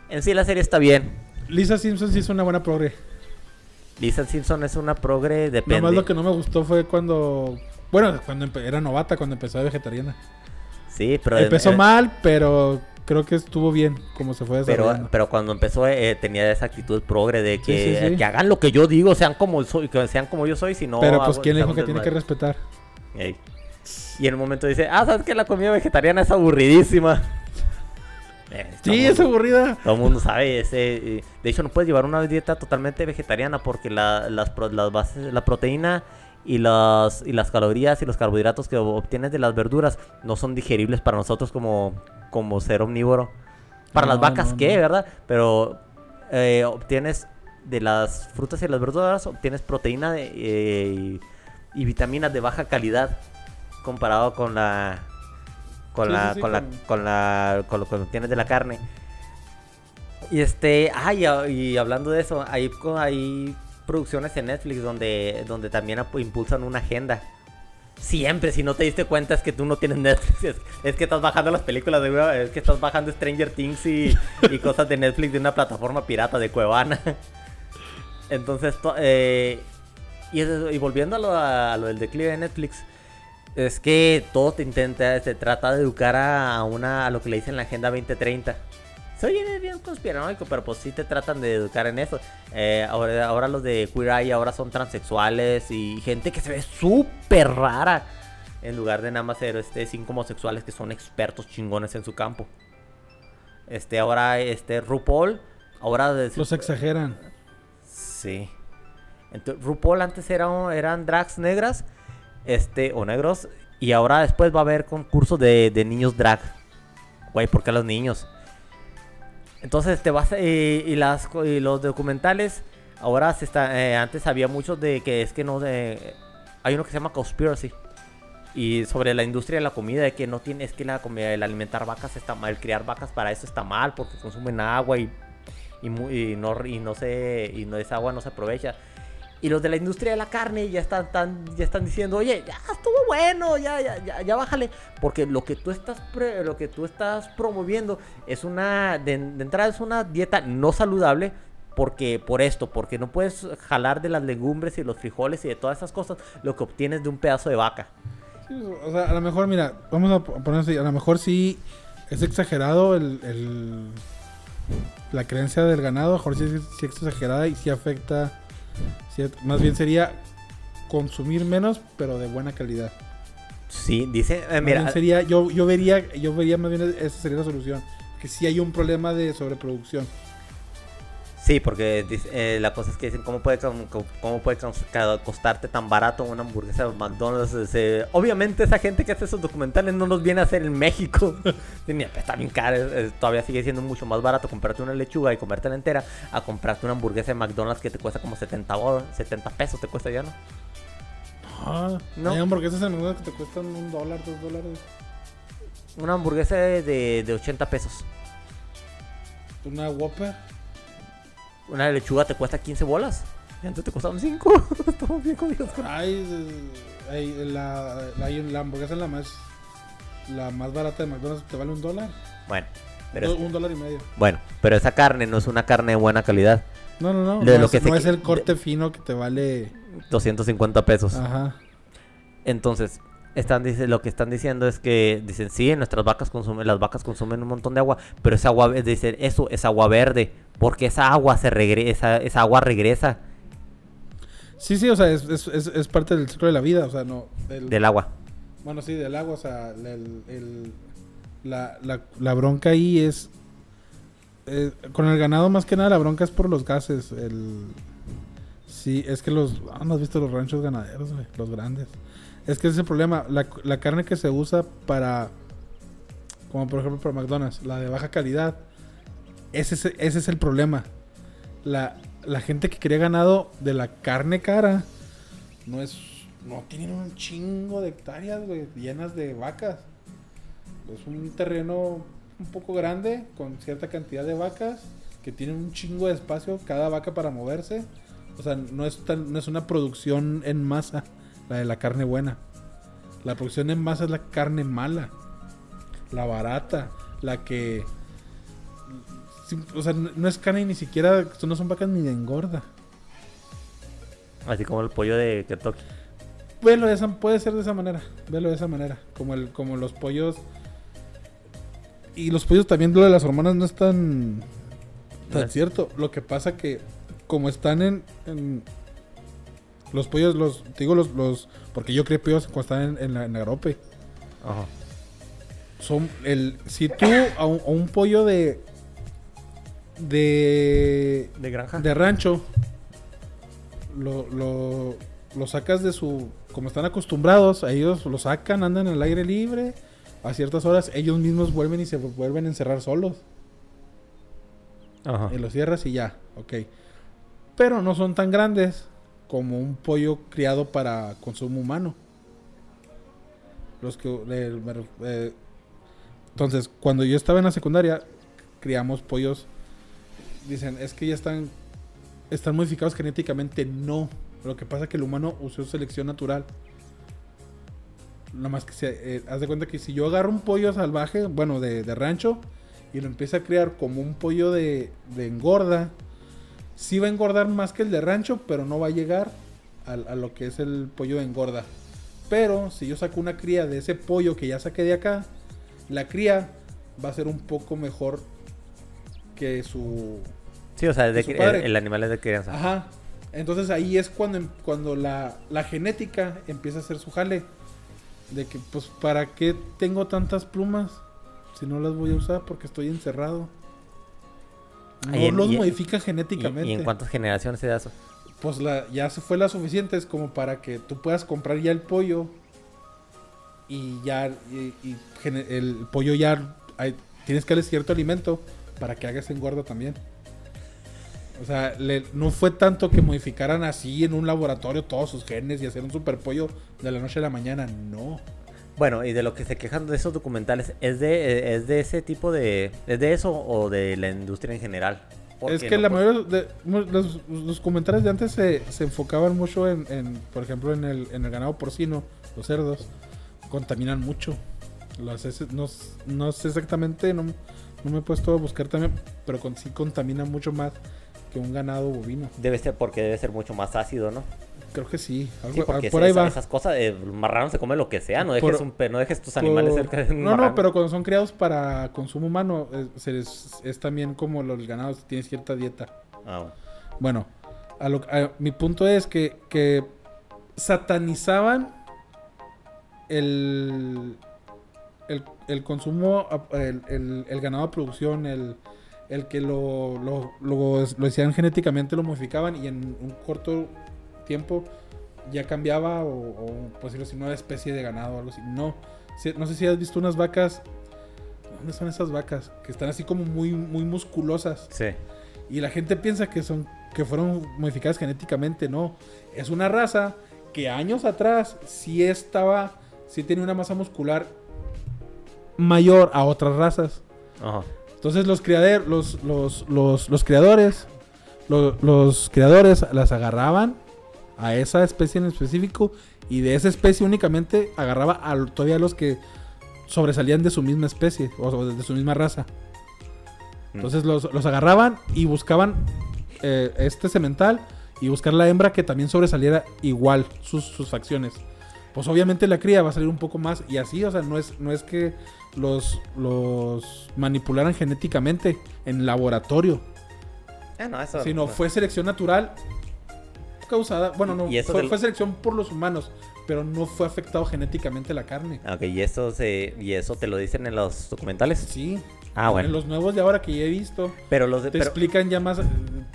En sí la serie está bien. Lisa Simpson sí es una buena progre. Lisa Simpson es una progre, depende. Nomás lo que no me gustó fue cuando. Bueno, cuando era novata, cuando empezó de vegetariana. Sí, pero... Empezó eh, mal, pero creo que estuvo bien como se fue Pero, desarrollando. pero cuando empezó eh, tenía esa actitud progre de que, Sí, sí, sí. que hagan lo que yo digo, sean como soy, que sean como yo soy, si no Pero, pues, ¿quién dijo que tiene que respetar? Ey. Y en un momento dice, ah, ¿sabes que La comida vegetariana es aburridísima. Eh, Sí, mundo- es aburrida. Todo el mundo sabe ese. eh, De hecho, no puedes llevar una dieta totalmente vegetariana porque la, las, las bases, la proteína y las, y las calorías y los carbohidratos que obtienes de las verduras no son digeribles para nosotros como, como ser omnívoro. Para las vacas, no, ¿qué? no. ¿Verdad? Pero eh, obtienes de las frutas y las verduras, obtienes proteína de, eh, y, y vitaminas de baja calidad comparado con la con Sí, la sí, sí, con la con- con la con lo que obtienes de la carne. Y este, ay, y hablando de eso, hay, hay producciones en Netflix donde, donde también impulsan una agenda. Siempre, si no te diste cuenta es que tú no tienes Netflix, es, que estás bajando las películas de es que estás bajando Stranger Things y, y cosas de Netflix de una plataforma pirata de Cuevana. Entonces, to- eh, y, y volviendo a lo, a lo del declive de Netflix, es que todo te intenta, se trata de educar a una, a lo que le dicen la Agenda 2030. Se oye bien conspiranoico, pero pues sí te tratan de educar en eso. Eh, ahora, ahora los de Queer Eye ahora son transexuales y gente que se ve súper rara. En lugar de nada más ser este, cinco homosexuales que son expertos chingones en su campo. Este, ahora, este, RuPaul, ahora... de- Los exageran. Sí. Entonces, RuPaul antes era, eran drags negras, este, o negros, y ahora después va a haber concursos de, de niños drag. Güey, ¿por qué los niños? Entonces te vas y, y las y los documentales ahora se está eh, antes había muchos de que es que no de hay uno que se llama Conspiracy y sobre la industria de la comida de que no tiene es que la comida el alimentar vacas está mal, el criar vacas para eso está mal porque consumen agua y y, y no y no se y no esa agua no se aprovecha. Y los de la industria de la carne ya están, tan- ya están diciendo, oye, ya estuvo bueno, ya, ya, ya, ya bájale. Porque lo que tú estás lo que tú estás promoviendo es una, de, entrada es una dieta no saludable. Porque, por esto, porque no puedes jalar de las legumbres y los frijoles y de todas esas cosas lo que obtienes de un pedazo de vaca. Sí, o sea, a lo mejor, mira, vamos a poner así, a lo mejor sí es exagerado el, el- la creencia del ganado, a lo mejor sí, es- sí es exagerada y sí afecta, más bien sería consumir menos, pero de buena calidad. Sí, dice, eh, mira, sería, yo, yo vería, yo vería más bien esa sería la solución, que sí hay un problema de sobreproducción. Sí, porque eh, la cosa es que dicen, ¿cómo puede, cómo puede costarte tan barato una hamburguesa de McDonald's? Ese- obviamente esa gente que hace esos documentales no los viene a hacer en México. Ni, está bien caro, todavía sigue siendo mucho más barato comprarte una lechuga y comértela entera a comprarte una hamburguesa de McDonald's que te cuesta como 70, bo- 70 pesos, te cuesta ya, ¿no? Ah, No. Hay hamburguesas en McDonald's que te cuestan un dólar, dos dólares. Una hamburguesa de, de, de 80 pesos. Una Whopper. Una lechuga te cuesta 15 bolas. Y antes te costaban 5. Estamos bien jodidos hay la, la, hamburguesa la más la más barata de McDonald's te vale un dólar. Bueno, pero es- un dólar y medio. bueno, pero esa carne no es una carne de buena calidad. No, no, no. De no lo es, que se no qui- es el corte fino que te vale. 250 pesos. Ajá. Entonces, Están, dice, lo que están diciendo es que dicen, sí, nuestras vacas consumen, las vacas consumen un montón de agua, pero esa agua, ve- dicen, eso es agua verde, porque esa agua se regresa, esa agua regresa Sí, sí, o sea, es, es, es, es parte del ciclo de la vida, o sea, no... del- del agua. Bueno, sí, del agua, o sea, el, el- la, la, la bronca ahí es... eh, con el ganado más que nada la bronca es por los gases. El, sí, es que los... Ah, ¿no has visto los ranchos ganaderos, güey? Los grandes. Es que ese es el problema. La, la carne que se usa para... Como por ejemplo para McDonald's, la de baja calidad. Ese es, ese es el problema. La, la gente que cría ganado de la carne cara no es no tienen un chingo de hectáreas, llenas de vacas. Es un terreno un poco grande con cierta cantidad de vacas que tienen un chingo de espacio cada vaca para moverse. O sea, no es tan, no es una producción en masa la de la carne buena. La producción en masa es la carne mala, la barata, la que o sea, no es carne ni siquiera, no son vacas ni de engorda. Así como el pollo de Kentucky. Velo de esa, puede ser de esa manera. Velo de esa manera. Como el, como los pollos. Y los pollos también lo de las hormonas no es tan, tan cierto. Lo que pasa que como están en, en- los pollos, los, te digo los, los, porque yo crié pollos cuando están en, en la, en. Ajá. Son el, si tú a un, a un pollo de, de, De granja. de rancho lo, lo, lo sacas de su como están acostumbrados a ellos lo sacan andan al aire libre a ciertas horas ellos mismos vuelven y se vuelven a encerrar solos Ajá. y los cierras y ya ok pero no son tan grandes como un pollo criado para consumo humano. Los que eh, entonces cuando yo estaba en la secundaria criamos pollos. Dicen es que ya están están modificados genéticamente no. Lo que pasa es que el humano usó selección natural. Nada más que se eh, haz de cuenta que si yo agarro un pollo salvaje bueno de, de rancho y lo empiezo a criar como un pollo de, de engorda sí va a engordar más que el de rancho pero no va a llegar al- a, lo que es el pollo de engorda pero si yo saco una cría de ese pollo que ya saqué de acá la cría va a ser un poco mejor que su Sí, o sea, de el animal es de crianza. Ajá. Entonces ahí es cuando, em- cuando la, la genética empieza a hacer su jale. De que, pues, ¿para qué tengo tantas plumas? Si no las voy a usar porque estoy encerrado. No Y en- los y- modifica ¿Y, genéticamente. y en cuántas generaciones se da eso? Pues la, ya se fue la suficiente. Es como para que tú puedas comprar ya el pollo. Y ya y, y gene- el pollo ya hay- tienes que darle cierto alimento para que haga ese engorda también. O sea, le- no fue tanto que modificaran así en un laboratorio todos sus genes y hacer un super pollo de la noche a la mañana. No. Bueno, y de lo que se quejan de esos documentales, ¿es de, es de ese tipo de... ¿Es de eso o de la industria en general? Es que no, la mayoría de los, los comentarios de antes se, se enfocaban mucho en, en, por ejemplo, en el, en el ganado porcino, los cerdos, contaminan mucho. Las heces- no, no sé exactamente, no, no me he puesto a buscar también, pero con, sí contaminan mucho más que un ganado bovino. Debe ser porque debe ser mucho más ácido, ¿no? Creo que sí. algo- Sí, ah, porque por esa- ahí va. esas cosas, eh, el marrano se come lo que sea, no dejes, Por- un pe- no dejes tus animales Por- cerca de un No, marrano. no, pero cuando son criados para consumo humano, eh, es también como los ganados, tienen cierta dieta. Ah, bueno. Bueno, a lo- a- mi punto es que, que satanizaban el, el, el consumo, a- el, el- el ganado de producción, el, el que lo, lo, lo, lo hacían genéticamente, lo modificaban y en un corto tiempo ya cambiaba o, o pues decirlo así, nueva especie de ganado o algo así. No, no sé si has visto unas vacas. ¿Dónde son esas vacas? Que están así como muy, muy musculosas. Sí. Y la gente piensa que son que fueron modificadas genéticamente, no. Es una raza que años atrás sí estaba, sí tenía una masa muscular mayor a otras razas. Ajá. Entonces los criaderos, los, los, los, los criadores, lo- los, criadores las agarraban a esa especie en específico y de esa especie únicamente agarraba a todavía los que sobresalían de su misma especie o de su misma raza. Entonces los, los agarraban y buscaban eh, este semental y buscar la hembra que también sobresaliera igual sus, sus facciones. pues obviamente la cría va a salir un poco más y así, o sea, no es, no es que los, los manipularan genéticamente en laboratorio, Ah, no, eso. sino fue selección natural causada, bueno, no, Y fue, del- fue selección por los humanos, pero no fue afectado genéticamente la carne. Ok, y eso, se, y eso te lo dicen en los documentales. Sí. Ah, bueno. En los nuevos de ahora que ya he visto, Pero los de. te pero- explican ya más eh,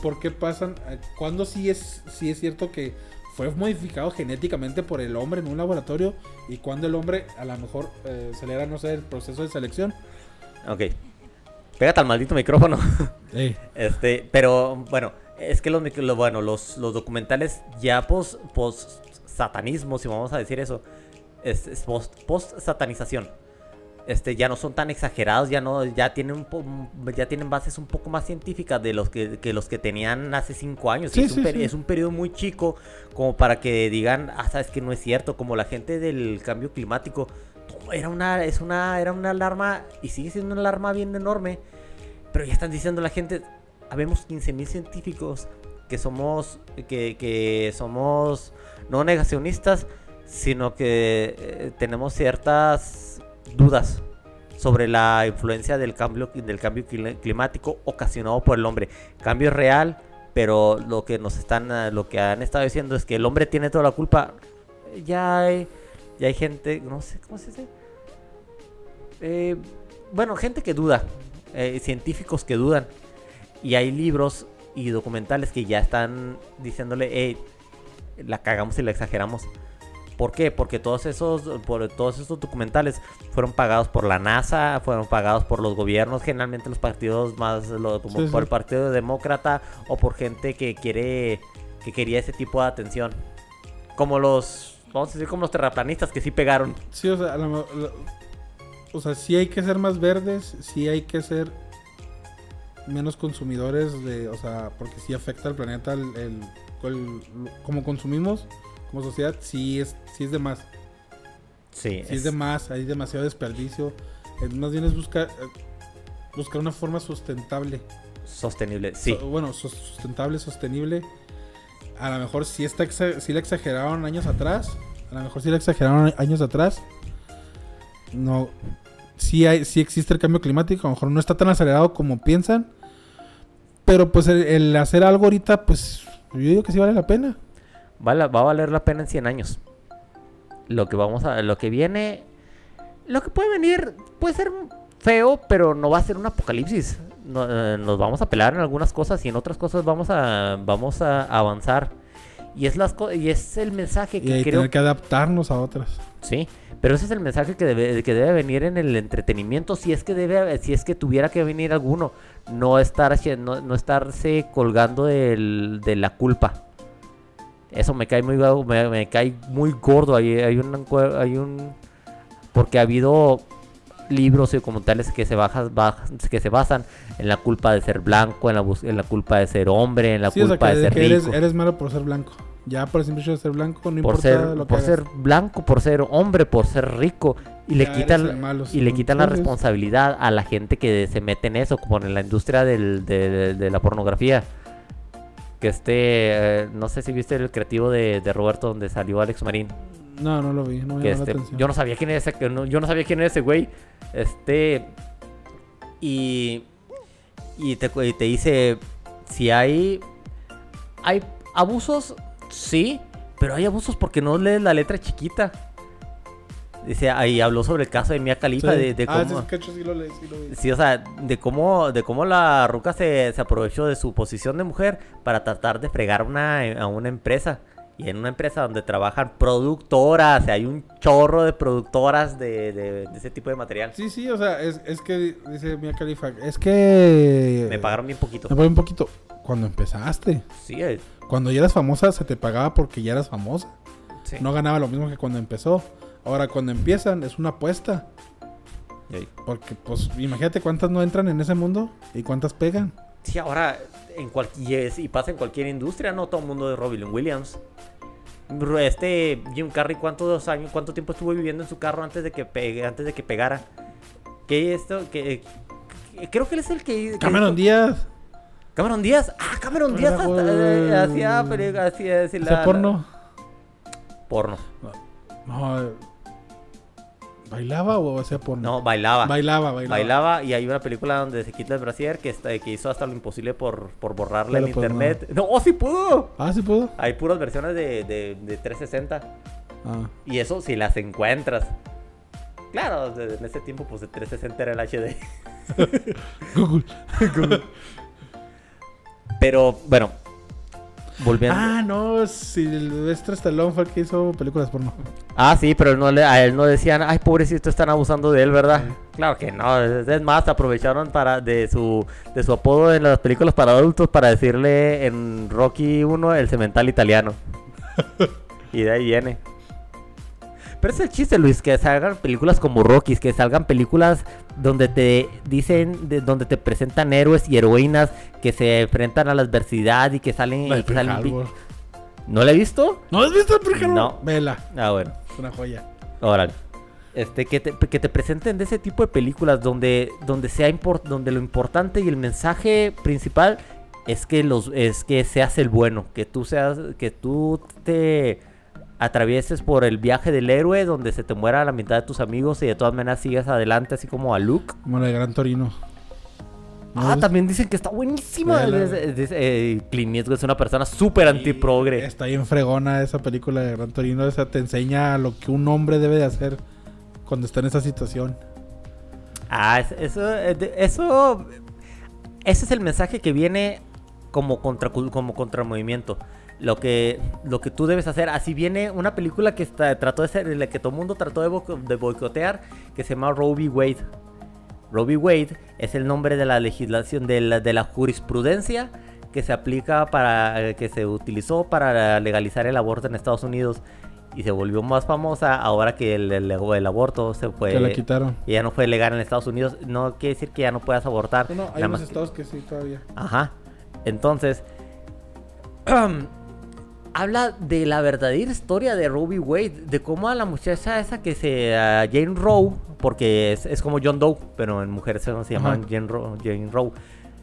por qué pasan, eh, cuándo sí es, sí es cierto que fue modificado genéticamente por el hombre en un laboratorio y cuando el hombre a lo mejor eh, acelera, no sé, el proceso de selección. Ok. Pégate al maldito micrófono. Este, pero bueno, es que los, lo- bueno, los, los documentales ya post, post satanismo, si vamos a decir eso, es, es post, post satanización. Este, ya no son tan exagerados, ya no, ya tienen un po- ya tienen bases un poco más científicas de los que, que los que tenían hace cinco años. Sí, es, un sí, peri- sí. es un periodo muy chico como para que digan, ah, sabes que no es cierto, como la gente del cambio climático. Era una, es una, era una alarma y sigue siendo una alarma bien enorme. Pero ya están diciendo la gente, habemos 15.000 científicos que somos, que, que somos no negacionistas, sino que eh, tenemos ciertas dudas sobre la influencia del cambio, del cambio cli- climático ocasionado por el hombre. Cambio real, pero lo que nos están, lo que han estado diciendo es que el hombre tiene toda la culpa. Ya hay, ya hay gente, no sé cómo se dice. Eh, bueno, gente que duda, eh, científicos que dudan. Y hay libros y documentales que ya están diciéndole, hey, la cagamos y la exageramos. ¿Por qué? Porque todos esos, por todos estos documentales fueron pagados por la NASA, fueron pagados por los gobiernos, generalmente los partidos más, lo- como Sí, por el Partido Demócrata o por gente que quiere, que quería ese tipo de atención. Como los, vamos a decir, como los terraplanistas que sí pegaron. Sí, o sea, a lo mo- lo- o sea, sí hay que ser más verdes, sí hay que ser menos consumidores de, o sea, porque sí afecta al planeta el, el- el- como consumimos como sociedad, sí es, sí es de más, Sí, sí es de más, hay demasiado desperdicio. Es más bien es buscar buscar una forma sustentable. sostenible. Sí. So- bueno, sus- sustentable, sostenible. A lo mejor sí, está sí la exageraron años atrás. A lo mejor sí la exageraron años atrás. No. Sí, hay, sí existe el cambio climático. A lo mejor no está tan acelerado como piensan. Pero pues el, el hacer algo ahorita, pues yo digo que sí vale la pena. Vale- va a valer la pena en 100 años. Lo que vamos a, lo que viene, lo que puede venir puede ser feo, pero no va a ser un apocalipsis. No, eh, nos vamos a pelar en algunas cosas y en otras cosas vamos a, vamos a avanzar. Y es las y es el mensaje Y que hay creo tener que adaptarnos a otras. Sí, pero ese es el mensaje que debe, que debe venir en el entretenimiento, si es que debe, si es que tuviera que venir alguno, no estar no, no estarse colgando del- de la culpa. Eso me cae muy me, me cae muy gordo. Hay, hay un hay un porque ha habido libros y documentales que se bajas, baj- que se basan en la culpa de ser blanco, en la, bus- en la culpa de ser hombre, en la Sí, o sea, culpa que, de ser que rico. eres, eres malo por ser blanco. Ya por el simple hecho de ser blanco, no por importa ser, lo que por hagas. ser blanco, por ser hombre, por ser rico. Y le Ya quitan, y le quitan la responsabilidad a la gente que se mete en eso, como en la industria del- de, de- de la pornografía. Que este, eh, no sé si viste el creativo de, de Roberto donde salió Alex Marín. No, no lo vi, no me Que llamó este, la atención. yo no sabía quién era ese, que no- yo no sabía quién era ese güey. Este, y, y te, y te dice, si hay, hay abusos, sí, pero hay abusos porque no lees la letra chiquita. Dice, ahí habló sobre el caso de Mia Khalifa, Sí. de, de ah, cómo... ese sketch sí lo leí, sí lo vi. Sí, o sea, de cómo, de cómo la ruca se, se aprovechó de su posición de mujer para tratar de fregar una, a una empresa. Y en una empresa donde trabajan productoras, hay un chorro de productoras de, de- de ese tipo de material. Sí, sí, o sea, es, es que dice Mia Khalifa, es que... Me pagaron bien poquito. Me pagaron un poquito. Cuando empezaste, Sí, eh, cuando ya eras famosa, se te pagaba porque ya eras famosa. sí. No ganaba lo mismo que cuando empezó. Ahora, cuando empiezan, es una apuesta. Porque, pues, imagínate cuántas no entran en ese mundo y cuántas pegan. Sí, ahora, en cual- y, es- y pasa en cualquier industria, no todo el mundo de Robin Williams. Este Jim Carrey, ¿cuántos años, cuánto tiempo estuvo viviendo en su carro antes de que pegue, antes de que pegara? ¿Qué esto? Que, creo que él es el que. que- Cameron Díaz, Cameron Díaz. Ah, Cameron Díaz eh, hacía, hacía, hacía porno. Porno. No. Eh, ¿Bailaba o hacía porno? No, bailaba. Bailaba, bailaba. Bailaba y hay una película donde se quita el brasier que, está, que hizo hasta lo imposible por, por borrarle Pero en pues internet. No, ¡oh, sí pudo! Ah, sí puedo. Hay puras versiones de, de, de 360. Ah. Y eso si las encuentras. Claro, en ese tiempo pues de 360 era el HD. Google. Pero bueno, volviendo. Ah, no, Silvestre Stallone fue el que hizo películas porno. Ah, sí, pero no le- a él no decían, ay, pobrecito, están abusando de él, ¿verdad? Claro que no, es es más, aprovecharon para de su de su apodo en las películas para adultos para decirle en Rocky 1 el cemental italiano. y de ahí viene. Pero es el chiste, Luis, que salgan películas como Rocky, que salgan películas donde te dicen, de- donde te presentan héroes y heroínas que se enfrentan a la adversidad y que salen... La y que salen. ¿No la he visto? ¿No has visto el? No. Vela, Ah, bueno. es una joya. Órale. Este, que te, que te presenten de ese tipo de películas donde, donde, sea import- donde lo importante y el mensaje principal es que, los, es que seas el bueno, que tú, seas, que tú te atravieses por el viaje del héroe donde se te muera la mitad de tus amigos y de todas maneras sigas adelante así como a Luke. Como la de Gran Torino. ¿No Ah, también dicen que está buenísima. Eh, Clint Eastwood es una persona súper antiprogre. Está bien fregona esa película de Gran Torino. Esa te enseña lo que un hombre debe de hacer cuando está en esa situación. Ah, es- eso, eh, eso, ese es el mensaje que viene como contra como contramovimiento. Lo que, lo que tú debes hacer, así viene una película que está, trató de ser, la que todo el mundo trató de, boico- de boicotear, que se llama v. Wade. V. Wade es el nombre de la legislación, de la, de la jurisprudencia que se aplica para, que se utilizó para legalizar el aborto en Estados Unidos y se volvió más famosa ahora que el, el- el aborto se fue que la quitaron. y ya no fue legal en Estados Unidos. No quiere decir que ya no puedas abortar. No, no, hay unos más- estados que sí todavía. Ajá. Entonces, habla de la verdadera historia de Ruby Wade, de cómo a la muchacha esa que se Jane Roe, porque es, es como John Doe, pero en mujeres se llaman. Jane Roe, Jane.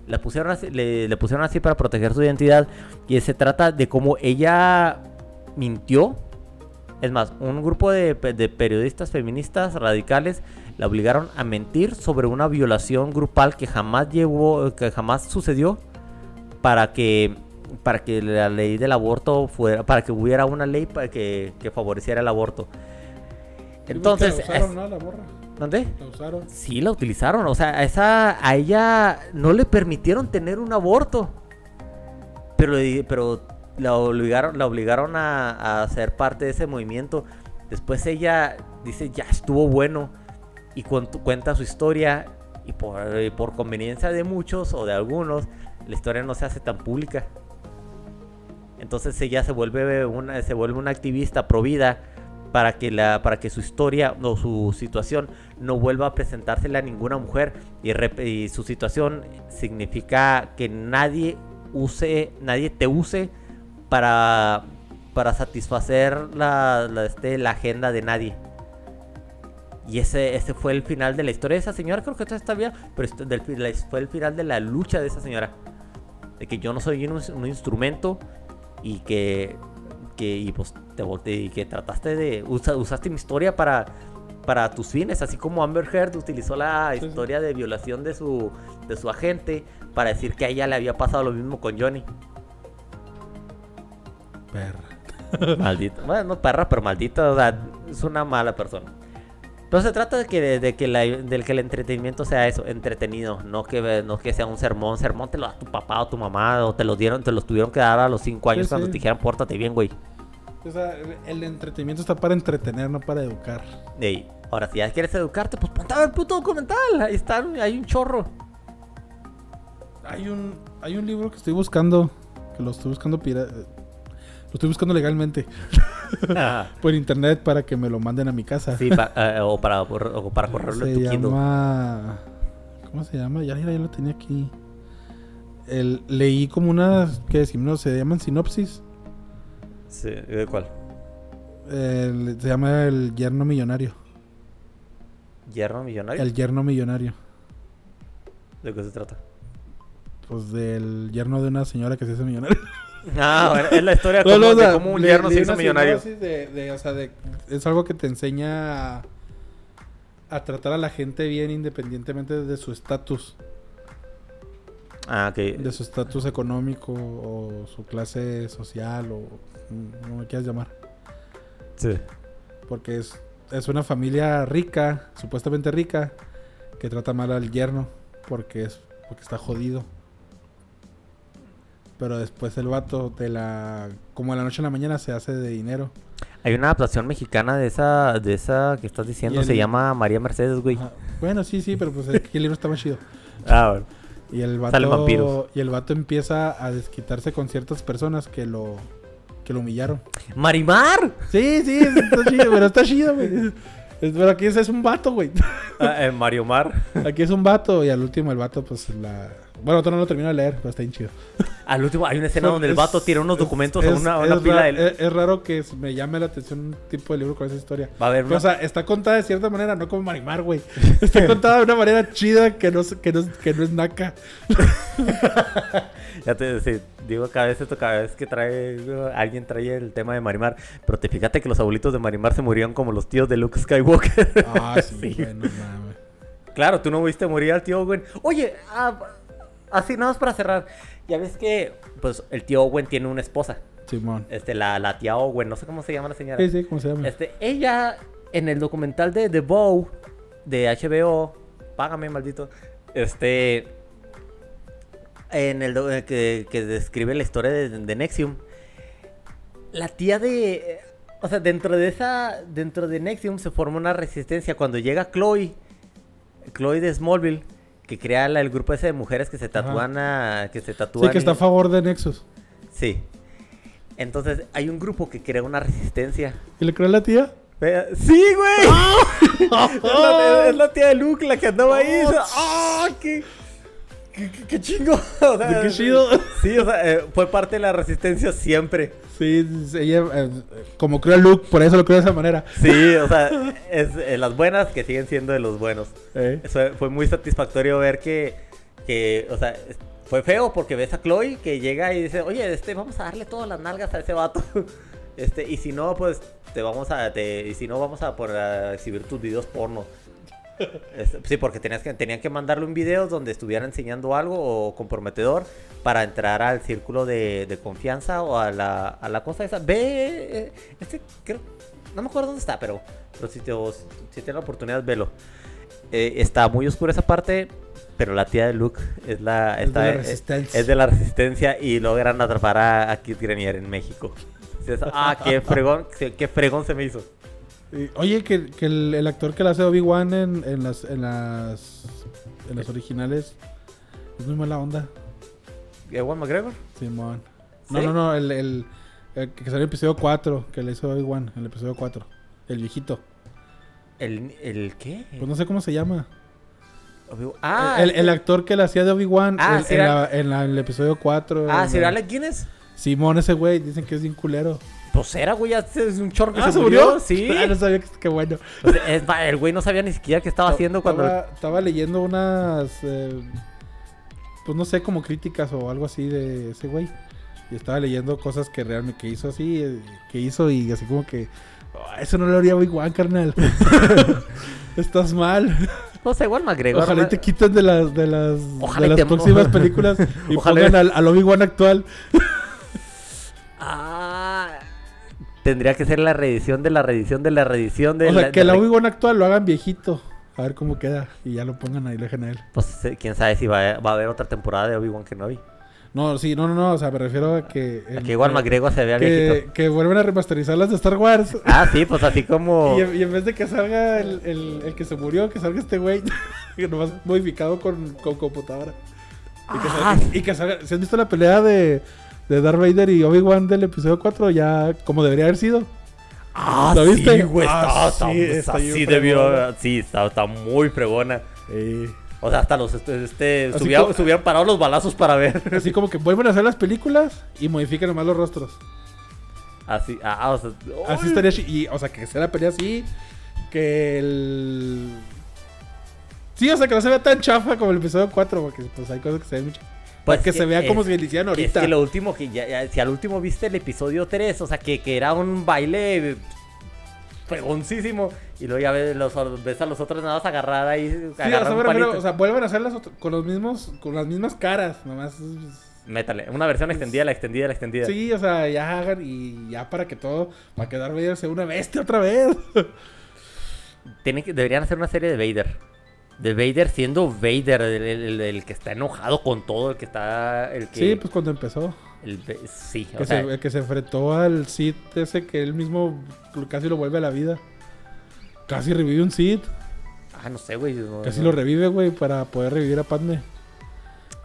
La pusieron así, le, le pusieron así para proteger su identidad y se trata de cómo ella mintió. Es más, un grupo de, de periodistas feministas radicales la obligaron a mentir sobre una violación grupal que jamás llevó, que jamás sucedió para que para que la ley del aborto fuera para que hubiera una ley para que, que favoreciera el aborto entonces La usaron, es- ¿no? La morra. ¿dónde? La usaron. sí la utilizaron o sea a esa a ella no le permitieron tener un aborto pero pero la obligaron la obligaron a, a ser parte de ese movimiento después ella dice ya estuvo bueno y cuent- cuenta su historia y por, y por conveniencia de muchos o de algunos la historia no se hace tan pública entonces ella se vuelve una se vuelve una activista pro vida para que la para que su historia o su situación no vuelva a presentársela a ninguna mujer y, su situación significa que nadie use nadie te use para para satisfacer la, este, la agenda de nadie y ese, ese fue el final de la historia de esa señora. Creo que todo está bien, pero esto fue el final de la lucha de esa señora. De que yo no soy un instrumento y que, que y pues te volte- y que trataste de usa- usaste mi historia para para tus fines, así como Amber Heard utilizó la Sí, sí. historia de violación de su de su agente para decir que a ella le había pasado lo mismo con Johnny. Perra. Maldita. Bueno, no perra, pero maldita. O sea, es una mala persona. Pero se trata de que, de que, la- del que el entretenimiento sea eso, entretenido. No que, no que sea un sermón. Sermón te lo da tu papá o tu mamá. O te lo dieron, te los tuvieron que dar a los 5 años Sí, cuando sí. te dijeran, pórtate bien, güey. O sea, el- entretenimiento está para entretener, no para educar. Ey, ahora, si ya quieres educarte, pues ponte a ver el puto documental. Ahí está, hay un chorro. Hay un, hay un libro que estoy buscando, que lo estoy buscando pira- lo estoy buscando legalmente por internet para que me lo manden a mi casa. sí, pa- eh, o para, o para correrlo se llama ¿Cómo se llama? Ya, mira, ya lo tenía aquí. El, leí como unas que decimos, se llaman sinopsis. Sí, ¿de cuál? El- se llama El yerno millonario. ¿Hierro millonario? El yerno millonario. ¿De qué se trata? Pues del yerno de una señora que se hace millonaria. Ah, bueno, es la historia No, como- no, o de cómo un le- yerno se leí hizo una millonario. De, de, o sea, de, es algo que te enseña a, a tratar a la gente bien independientemente de su estatus. Ah, ok. De su estatus económico o su clase social o como me quieras llamar. Sí. Porque es, es una familia rica, supuestamente rica, que trata mal al yerno porque es porque está jodido. Pero después el vato de la como de la noche a la mañana se hace de dinero. Hay una adaptación mexicana de esa, de esa que estás diciendo, el- se llama María Mercedes, güey. Ajá. Bueno, sí, sí, pero pues el, el libro está más chido. Ah, bueno. Y el vato y el vato empieza a desquitarse con ciertas personas que lo que lo humillaron. ¡Marimar! Sí, sí, está chido, pero está chido, güey. Pero aquí es, es un vato, güey. Ah, eh, Mario Mar. Aquí es un vato y al último el vato, pues la. Bueno, todavía no lo termino de leer, pero está bien chido. Al último hay una escena donde el vato tira unos documentos es- a una, a una pila ra- de es, es raro que me llame la atención un tipo de libro con esa historia. Va a haber una... o sea, está contada de cierta manera, no como Marimar, güey. Está contada de una manera chida que no, es- que no, que no es naca. Ya te sí, digo cada vez esto, cada vez que trae alguien trae el tema de Marimar, pero te fíjate que los abuelitos de Marimar se murieron como los tíos de Luke Skywalker. Ah, sí, Sí. güey, no mames. claro, tú no viste morir al tío Owen. Oye, ah, así nada más para cerrar. Ya ves que pues el tío Owen tiene una esposa. Simón. Este, la, la tía Owen, no sé cómo se llama la señora. Sí, sí, ¿cómo se llama? Este, ella en el documental de The Bow de HBO, págame maldito. Este en el eh, que, que describe la historia de, de Nexium. La tía de o sea, dentro de esa dentro de Nexium se forma una resistencia cuando llega Chloe, Chloe de Smallville que crea el grupo ese de mujeres que se tatúan a, que se tatúan Sí, que está a favor de Nexus. Sí. Entonces hay un grupo que crea una resistencia. ¿Y le creó la tía? Vea- ¡Sí, güey! es, la, es la tía de Luke la que andaba ahí. Oh, ¡Ah! ¡Qué, qué, qué- qué chingo! O sea, Qué chido. Sí, o sea, eh, fue parte de la resistencia siempre. Sí, ella, eh, como creó a Luke, por eso lo creó de esa manera. Sí, o sea, es eh, las buenas que siguen siendo de los buenos. Eh. Eso fue muy satisfactorio ver que, que, o sea, fue feo porque ves a Chloe que llega y dice, oye, este, vamos a darle todas las nalgas a ese vato. Este, y si no, pues, te vamos a, te, y si no, vamos a, poner a exhibir tus videos porno. Sí, porque tenías que, tenían que mandarle un video donde estuviera enseñando algo o comprometedor para entrar al círculo de, de confianza o a la, a la cosa esa. Ve, eh, este, creo, no me acuerdo dónde está, pero, pero si, te, si tienes la oportunidad, velo. Eh, está muy oscura esa parte, pero la tía de Luke es la, Es de la es- resistencia. es de la resistencia y logran atrapar a, a Kid Grenier en México. Dices, ah, qué fregón, qué fregón se me hizo. Oye, que, que el, el actor que la hace Obi-Wan en, en las, en, las, en las originales es muy mala onda, ¿Ewan McGregor? Simón. No, ¿Sí? no, no, el, el, el que salió en el episodio 4, que le hizo Obi-Wan en el episodio 4. El viejito. ¿El, el qué? Pues no sé cómo se llama. Ah, el, el actor que la hacía de Obi-Wan Ah, en, en en el episodio 4. ah, en ¿Sir la- Alec Guinness? Simón, ese güey, dicen que es bien culero. Pues era, güey, es un chorro que Ah, se murió. Sí. Ah, no sabía que qué bueno. O sea, es ma- el güey no sabía ni siquiera qué estaba haciendo cuando... Estaba, estaba leyendo unas. eh, pues no sé, como críticas o algo así de ese güey. Y estaba leyendo cosas que realmente que hizo así, eh, que hizo y así como que. "Oh, eso no lo haría Obi-Wan, carnal. Estás mal. No sé, igual McGregor. Ojalá y te quiten de las de las, Ojalá de las te- próximas películas y Ojalá pongan al, al Obi-Wan actual. Ah, tendría que ser la reedición de la reedición de la reedición de o sea, que de la- Obi-Wan actual lo hagan viejito. A ver cómo queda. Y ya lo pongan ahí, lo dejen a él. Pues eh, quién sabe si va a, va a haber otra temporada de Obi-Wan Kenobi. No, sí, no, no, no. O sea, me refiero a que. Igual que- McGregor se vea viejito. que, que vuelven a remasterizar las de Star Wars. Ah, sí, pues así como... Y, en- y en vez de que salga el, el- el que se murió, que salga este güey, que nomás modificado con, con computadora. Y que, Ah. salga, y que salga- ¿Si has visto la pelea de, de Darth Vader y Obi-Wan del episodio 4? Ya como debería haber sido. Ah, ¿Lo viste? sí, güey, Ah, está, sí, está, está sí bien debió, sí, está, está muy fregona. O sea, hasta los, este, este, Así subieron, como- subieron parados los balazos para ver. Así como que vuelven a hacer las películas y modifican nomás los rostros. Así, ah, o sea, Así estaría Y, o sea, que sea la pelea así. Que el. Sí, o sea, que no se vea tan chafa como el episodio 4, porque pues hay cosas que se ven mucho. Para Pues que, que se vea como es- si le hicieran Es ahorita. que lo último que ya, ya- si al último viste el episodio 3, o sea, que, que era un baile fregoncísimo. Y luego ya ves, los, ves a los otros nada más agarrar ahí. Sí, agarrar un palito. o sea, vuelven a hacerlas con los mismos, con las mismas caras, nomás. Métale, una versión extendida, la extendida, la extendida. Sí, o sea, ya hagan y ya para que todo, para que Darth Vader sea una bestia otra vez. Tienen que, deberían hacer una serie de Vader. De Vader siendo Vader, el, el- el que está enojado con todo, el que está. El que, Sí, pues cuando empezó. el sí, Que o sea, se, el que se enfrentó al Sith ese que él mismo casi lo vuelve a la vida. Casi revive un Sith. ah, no sé, güey. no- Casi no- lo revive, güey, para poder revivir a Padme.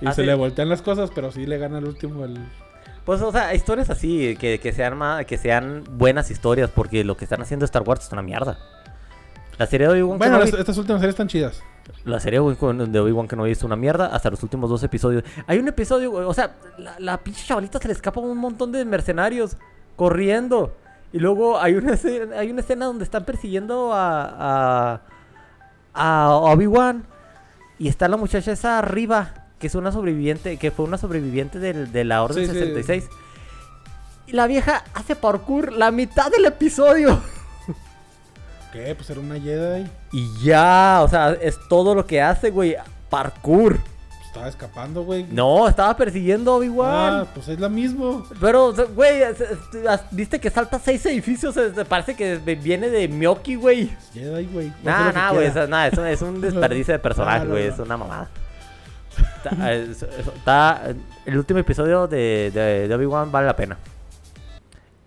Y Ah, se sí. le voltean las cosas, pero sí le gana el último. El... Pues, o sea, historias así, que, que, sean ma- que sean buenas historias, porque lo que están haciendo Star Wars es una mierda. La serie de Obi-Wan Bueno, las- estas últimas series están chidas. La serie de Obi- de Obi-Wan Kenobi es una mierda hasta los últimos dos episodios. Hay un episodio, o sea, la, la pinche chavalita se le escapa un montón de mercenarios corriendo. Y luego hay una escena, hay una escena donde están persiguiendo a, a, a Obi-Wan. Y está la muchacha esa arriba, que es una sobreviviente, que fue una sobreviviente del- de la Orden Sí, sí. 66. Y la vieja hace parkour la mitad del episodio. ¿Qué? Pues era una Jedi. Y ya, o sea, es todo lo que hace, güey. Parkour. Estaba escapando, güey. No, estaba persiguiendo a Obi-Wan. Ah, pues es la mismo. Pero, güey, viste que salta seis edificios. parece que viene de Miyoki, güey. Jedi, güey. Nah, nah, güey. nah, es un desperdicio de personaje, güey. Es una mamada. Está, es- es- está- el último episodio de, de, de Obi-Wan vale la pena.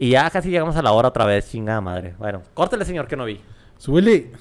Y ya casi llegamos a la hora otra vez, chingada madre. Bueno, córtale, señor, que no vi. Willy,